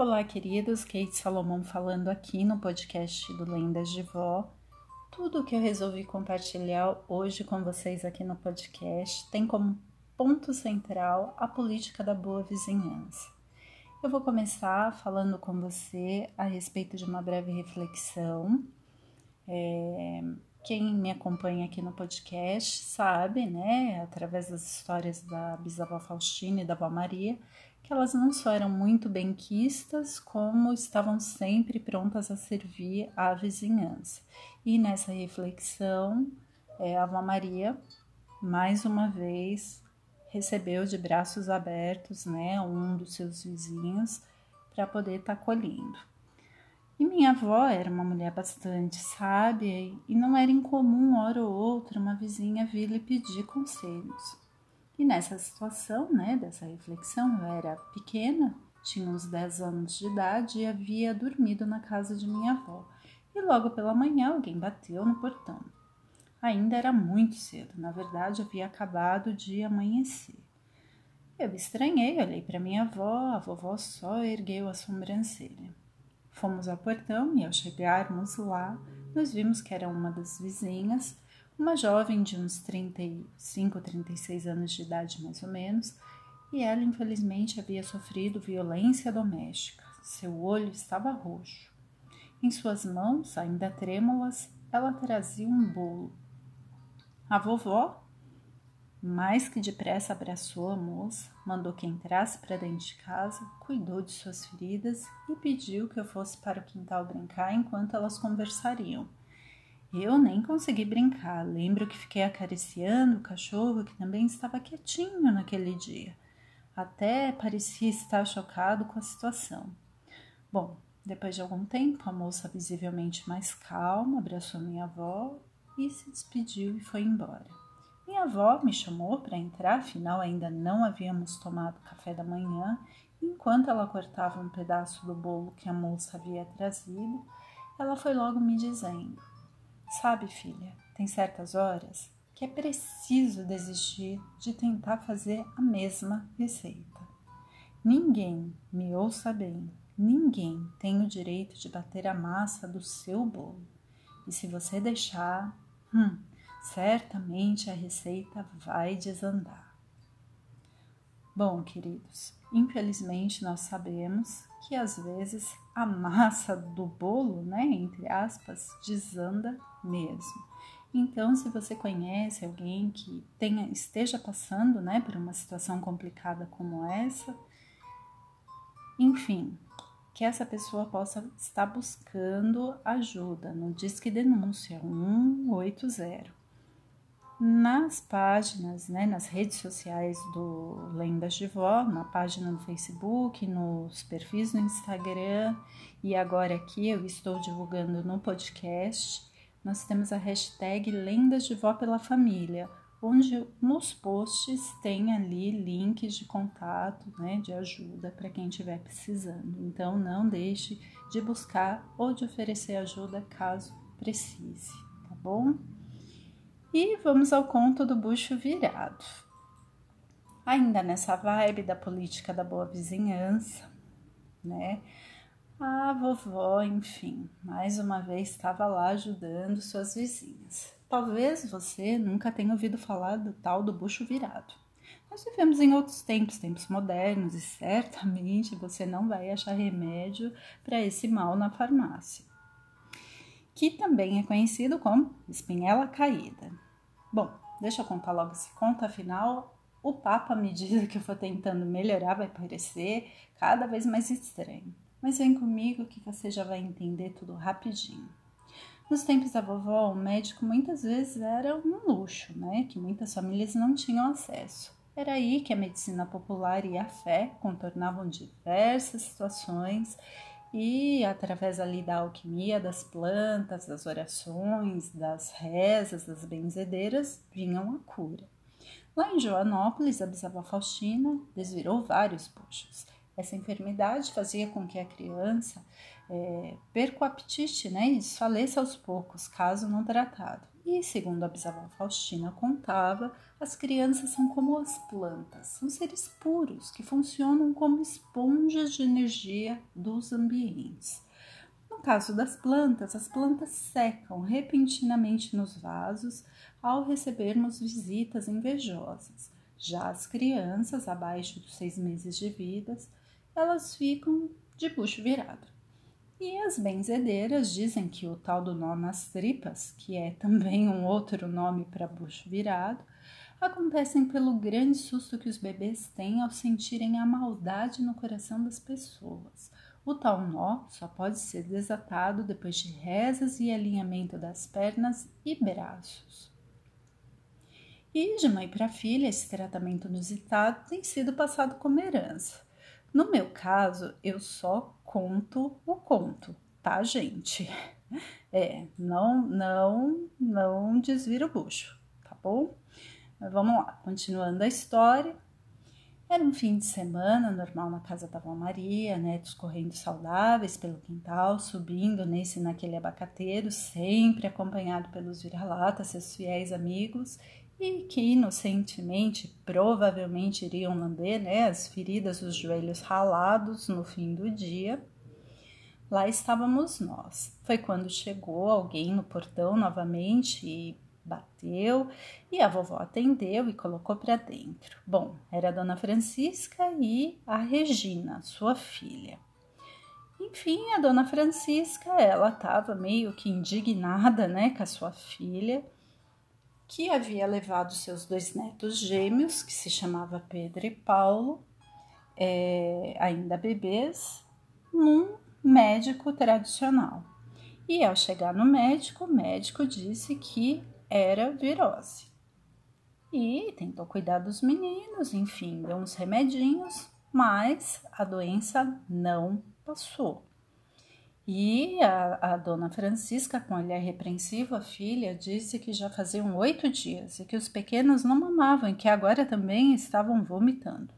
Olá, queridos. Kate Salomão falando aqui no podcast do Lendas de Vó. Tudo que eu resolvi compartilhar hoje com vocês aqui no podcast tem como ponto central a política da boa vizinhança. Eu vou começar falando com você a respeito de uma breve reflexão. É, quem me acompanha aqui no podcast sabe, né, através das histórias da bisavó Faustina e da avó Maria, que elas não só eram muito benquistas, como estavam sempre prontas a servir à vizinhança. E nessa reflexão, é, a avó Maria, mais uma vez, recebeu de braços abertos né, um dos seus vizinhos para poder estar tá colhendo. E minha avó era uma mulher bastante sábia e não era incomum, hora ou outra, uma vizinha vir lhe pedir conselhos. E nessa situação, né, dessa reflexão, eu era pequena, tinha uns 10 anos de idade e havia dormido na casa de minha avó. E logo pela manhã alguém bateu no portão. Ainda era muito cedo, na verdade havia acabado de amanhecer. Eu estranhei, olhei para minha avó, a vovó só ergueu a sobrancelha. Fomos ao portão e ao chegarmos lá, nós vimos que era uma das vizinhas, uma jovem de uns 35, 36 anos de idade mais ou menos, e ela infelizmente havia sofrido violência doméstica. Seu olho estava roxo. Em suas mãos, ainda trêmulas, ela trazia um bolo. A vovó mais que depressa abraçou a moça, mandou que entrasse para dentro de casa, cuidou de suas feridas e pediu que eu fosse para o quintal brincar enquanto elas conversariam. Eu nem consegui brincar, lembro que fiquei acariciando o cachorro que também estava quietinho naquele dia. Até parecia estar chocado com a situação. Bom, depois de algum tempo, a moça, visivelmente mais calma, abraçou minha avó e se despediu e foi embora. Minha avó me chamou para entrar, afinal ainda não havíamos tomado café da manhã. Enquanto ela cortava um pedaço do bolo que a moça havia trazido, ela foi logo me dizendo: Sabe, filha, tem certas horas que é preciso desistir de tentar fazer a mesma receita. Ninguém, me ouça bem, ninguém tem o direito de bater a massa do seu bolo. E se você deixar, hum, certamente a receita vai desandar. Bom, queridos, infelizmente nós sabemos que às vezes a massa do bolo, né, entre aspas, desanda mesmo. Então, se você conhece alguém que tenha, esteja passando, né, por uma situação complicada como essa, enfim, que essa pessoa possa estar buscando ajuda no Disque Denúncia 180 nas páginas, né, nas redes sociais do Lendas de Vó, na página no Facebook, nos perfis no Instagram e agora aqui eu estou divulgando no podcast. Nós temos a hashtag Lendas de Vó pela Família, onde nos posts tem ali links de contato, né, de ajuda para quem estiver precisando. Então não deixe de buscar ou de oferecer ajuda caso precise, tá bom? E vamos ao conto do bucho virado. Ainda nessa vibe da política da boa vizinhança, né? A vovó, enfim, mais uma vez estava lá ajudando suas vizinhas. Talvez você nunca tenha ouvido falar do tal do bucho virado. Nós vivemos em outros tempos, tempos modernos, e certamente você não vai achar remédio para esse mal na farmácia que também é conhecido como espinhela caída. Bom, deixa eu contar logo esse conto, afinal, o papo, à medida que eu for tentando melhorar, vai parecer cada vez mais estranho. Mas vem comigo que você já vai entender tudo rapidinho. Nos tempos da vovó, o médico muitas vezes era um luxo, né? Que muitas famílias não tinham acesso. Era aí que a medicina popular e a fé contornavam diversas situações e através ali da alquimia das plantas, das orações, das rezas, das benzedeiras, vinham a cura. Lá em Joanópolis, a bisavó Faustina desvirou vários puxos. Essa enfermidade fazia com que a criança é, perca o apetite né, e desfaleça aos poucos, caso não tratado. E, segundo a bisavó Faustina contava, as crianças são como as plantas, são seres puros que funcionam como esponjas de energia dos ambientes. No caso das plantas, as plantas secam repentinamente nos vasos ao recebermos visitas invejosas. Já as crianças, abaixo dos seis meses de vida, elas ficam de bucho virado. E as benzedeiras dizem que o tal do nó nas tripas, que é também um outro nome para bucho virado, acontecem pelo grande susto que os bebês têm ao sentirem a maldade no coração das pessoas. O tal nó só pode ser desatado depois de rezas e alinhamento das pernas e braços. E de mãe para filha, esse tratamento inusitado tem sido passado como herança. No meu caso, eu só conto o conto, tá, gente? É, não, não, não desvira o bucho, tá bom? Mas vamos lá, continuando a história. Era um fim de semana normal na casa da avó Maria, netos correndo saudáveis pelo quintal, subindo nesse e naquele abacateiro, sempre acompanhado pelos vira-latas, seus fiéis amigos, e que inocentemente provavelmente iriam lamber né, as feridas dos joelhos ralados no fim do dia. Lá estávamos nós. Foi quando chegou alguém no portão novamente e bateu e a vovó atendeu e colocou para dentro. Bom, era a dona Francisca e a Regina, sua filha. Enfim, a dona Francisca, ela estava meio que indignada, né, com a sua filha que havia levado seus dois netos gêmeos, que se chamava Pedro e Paulo, é, ainda bebês, num médico tradicional. E ao chegar no médico, o médico disse que era virose. E tentou cuidar dos meninos, enfim, deu uns remedinhos, mas a doença não passou. E a, a, dona Francisca, com olhar repreensivo, a filha, disse que já faziam oito dias e que os pequenos não mamavam e que agora também estavam vomitando.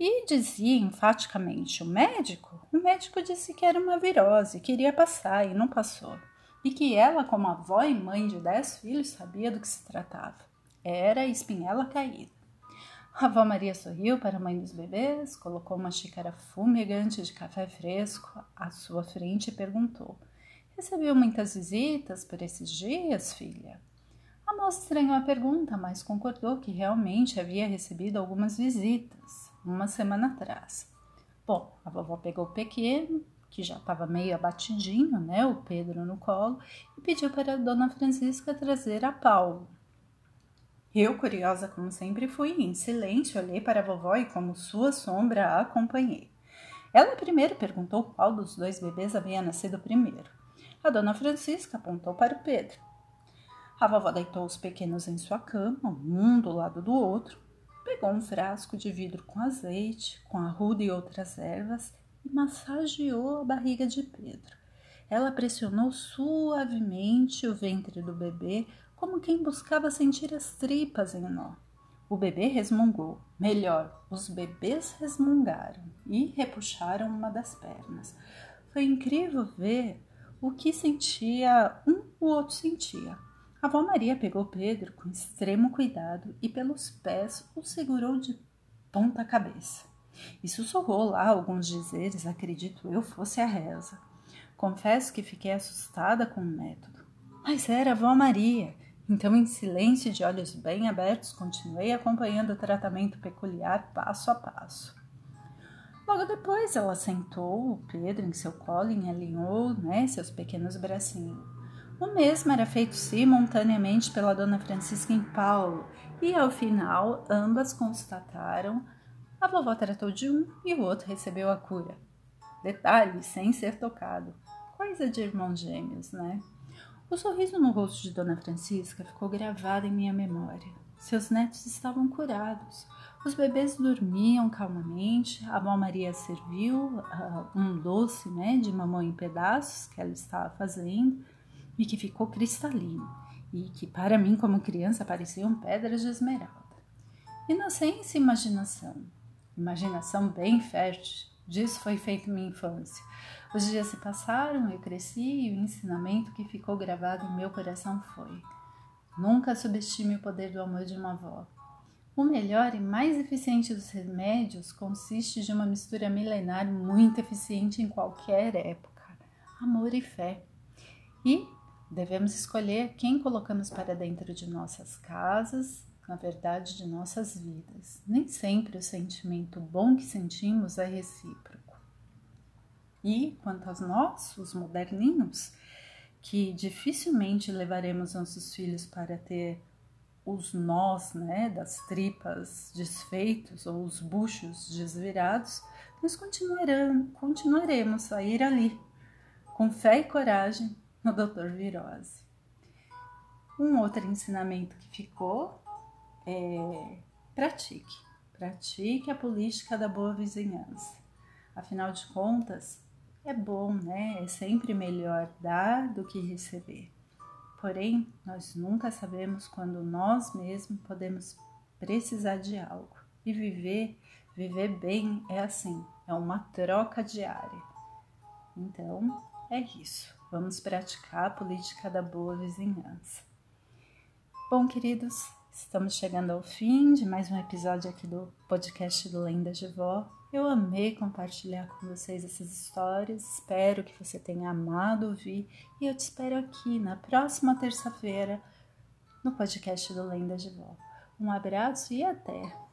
E dizia enfaticamente o médico, o médico disse que era uma virose, que iria passar e não passou. E que ela, como avó e mãe de dez filhos, sabia do que se tratava. Era espinhela caída. A avó Maria sorriu para a mãe dos bebês, colocou uma xícara fumegante de café fresco à sua frente e perguntou: Recebeu muitas visitas por esses dias, filha? A moça estranhou a pergunta, mas concordou que realmente havia recebido algumas visitas, uma semana atrás. Bom, a vovó pegou o pequeno, que já estava meio abatidinho, né, o Pedro no colo, e pediu para a dona Francisca trazer a Paulo. Eu, curiosa como sempre fui, em silêncio olhei para a vovó e, como sua sombra, a acompanhei. Ela primeiro perguntou qual dos dois bebês havia nascido primeiro. A dona Francisca apontou para o Pedro. A vovó deitou os pequenos em sua cama, um do lado do outro, pegou um frasco de vidro com azeite, com arruda e outras ervas e massageou a barriga de Pedro. Ela pressionou suavemente o ventre do bebê como quem buscava sentir as tripas em nó. O bebê resmungou, melhor, os bebês resmungaram e repuxaram uma das pernas. Foi incrível ver o que sentia um, o outro sentia. A avó Maria pegou Pedro com extremo cuidado e pelos pés o segurou de ponta cabeça. E sussurrou lá alguns dizeres, acredito eu, fosse a reza. Confesso que fiquei assustada com o método. Mas era a avó Maria então, em silêncio e de olhos bem abertos, continuei acompanhando o tratamento peculiar passo a passo. Logo depois, ela sentou o Pedro em seu colo e alinhou né, seus pequenos bracinhos. O mesmo era feito simultaneamente pela dona Francisca em Paulo, e ao final ambas constataram a vovó tratou de um e o outro recebeu a cura. Detalhe, sem ser tocado. Coisa de irmãos gêmeos, né? O sorriso no rosto de Dona Francisca ficou gravado em minha memória. Seus netos estavam curados. Os bebês dormiam calmamente. A avó Maria serviu uh, um doce né, de mamão em pedaços que ela estava fazendo e que ficou cristalino e que para mim, como criança, pareciam pedras de esmeralda. Inocência e imaginação. Imaginação bem fértil. Disso foi feita minha infância. Os dias se passaram, eu cresci e o ensinamento que ficou gravado em meu coração foi: Nunca subestime o poder do amor de uma avó. O melhor e mais eficiente dos remédios consiste de uma mistura milenar muito eficiente em qualquer época: amor e fé. E devemos escolher quem colocamos para dentro de nossas casas, na verdade, de nossas vidas. Nem sempre o sentimento bom que sentimos é recíproco. E quanto a nós, os moderninhos, que dificilmente levaremos nossos filhos para ter os nós né, das tripas desfeitos ou os buchos desvirados, nós continuaremos a ir ali, com fé e coragem, no Dr. Virose. Um outro ensinamento que ficou é pratique, pratique a política da boa vizinhança. Afinal de contas, é bom, né? É sempre melhor dar do que receber. Porém, nós nunca sabemos quando nós mesmos podemos precisar de algo. E viver, viver bem é assim, é uma troca diária. Então, é isso. Vamos praticar a política da boa vizinhança. Bom, queridos, estamos chegando ao fim de mais um episódio aqui do podcast do Lendas de Vó. Eu amei compartilhar com vocês essas histórias. Espero que você tenha amado ouvir e eu te espero aqui na próxima terça-feira no podcast do Lenda de Vó. Um abraço e até!